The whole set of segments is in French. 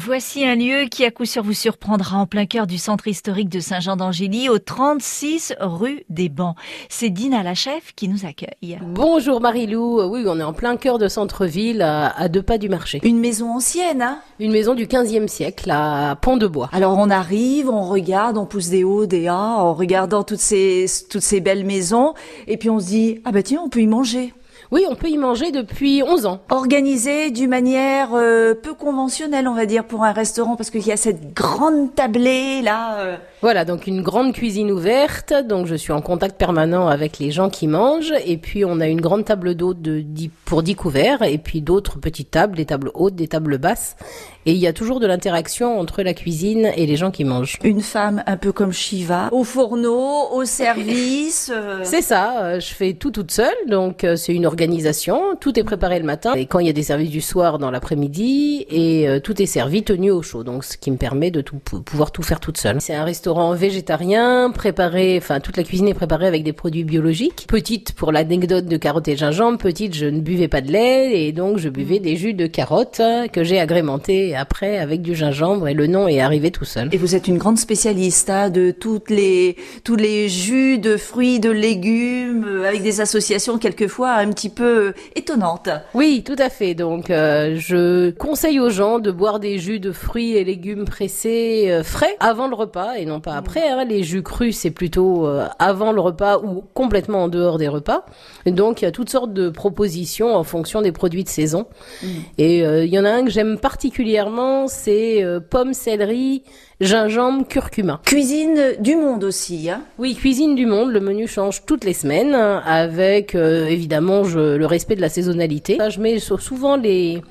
Voici un lieu qui à coup sûr vous surprendra en plein cœur du centre historique de Saint-Jean d'Angély, au 36 rue des Bancs. C'est Dina la chef qui nous accueille. Bonjour Marilou, oui on est en plein cœur de centre-ville, à, deux pas du marché. Une maison ancienne, hein? Une maison du 15e siècle, à Pont-de-Bois. Alors on arrive, on regarde, on pousse des hauts, des A, en regardant toutes ces, toutes ces belles maisons, et puis on se dit, ah bah tiens, on peut y manger. Oui, on peut y manger depuis 11 ans. Organisé d'une manière euh, peu conventionnelle, on va dire, pour un restaurant, parce qu'il y a cette grande tablée là. Euh. Voilà, donc une grande cuisine ouverte. Donc je suis en contact permanent avec les gens qui mangent, et puis on a une grande table d'hôte de, pour 10 couverts, et puis d'autres petites tables, des tables hautes, des tables basses. Et il y a toujours de l'interaction entre la cuisine et les gens qui mangent. Une femme un peu comme Shiva, au fourneau, au service. Euh. C'est ça, je fais tout toute seule, donc c'est une organisation. Tout est préparé le matin et quand il y a des services du soir dans l'après-midi et euh, tout est servi tenu au chaud. Donc ce qui me permet de tout, pouvoir tout faire toute seule. C'est un restaurant végétarien préparé, enfin toute la cuisine est préparée avec des produits biologiques. Petite pour l'anecdote de carottes et gingembre, petite je ne buvais pas de lait et donc je buvais des jus de carottes que j'ai agrémentés après avec du gingembre et le nom est arrivé tout seul. Et vous êtes une grande spécialiste hein, de toutes les tous les jus de fruits, de légumes euh, avec des associations quelquefois un petit peu étonnante. Oui, tout à fait. Donc, euh, je conseille aux gens de boire des jus de fruits et légumes pressés euh, frais avant le repas et non pas après. Hein. Les jus crus, c'est plutôt euh, avant le repas ou complètement en dehors des repas. Et donc, il y a toutes sortes de propositions en fonction des produits de saison. Mm. Et il y en a un que j'aime particulièrement, c'est pommes, céleri, gingembre, curcuma. Cuisine du monde aussi, hein Oui, cuisine du monde. Le menu change toutes les semaines avec évidemment je le respect de la saisonnalité. Je mets souvent les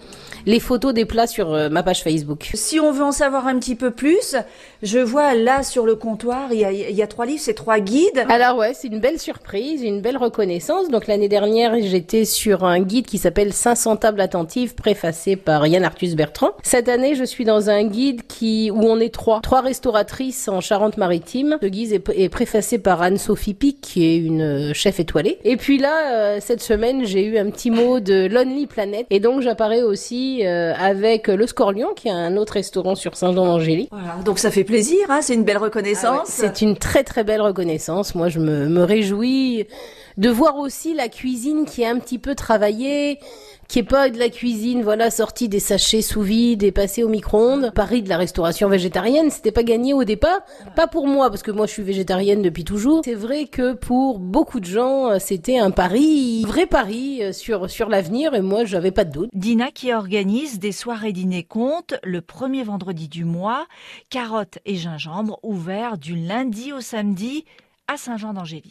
les photos des plats sur euh, ma page Facebook. Si on veut en savoir un petit peu plus, je vois là sur le comptoir, il y a, il y a trois livres, c'est trois guides. Alors ouais, c'est une belle surprise, une belle reconnaissance. Donc l'année dernière, j'étais sur un guide qui s'appelle 500 tables attentives, préfacé par Yann Arthus Bertrand. Cette année, je suis dans un guide qui où on est trois, trois restauratrices en Charente-Maritime. Ce guide est, préfacé par Anne-Sophie Pic, qui est une euh, chef étoilée. Et puis là, euh, cette semaine, j'ai eu un petit mot de Lonely Planet, et donc j'apparais aussi euh, avec le Scorlion, qui est un autre restaurant sur Saint-Jean-d'Angély. Voilà, donc ça fait plaisir, hein, c'est une belle reconnaissance. Ah c'est une très très belle reconnaissance. Moi, je me, me réjouis de voir aussi la cuisine qui est un petit peu travaillée qui est pas de la cuisine, voilà, sortie des sachets sous vide et passée au micro-ondes. Paris de la restauration végétarienne, c'était pas gagné au départ. Pas pour moi, parce que moi je suis végétarienne depuis toujours. C'est vrai que pour beaucoup de gens, c'était un pari, vrai pari euh, sur, sur l'avenir et moi j'avais pas de doute. Dina qui organise des soirées dîner compte le premier vendredi du mois, carottes et gingembre ouverts du lundi au samedi à Saint-Jean d'Angély.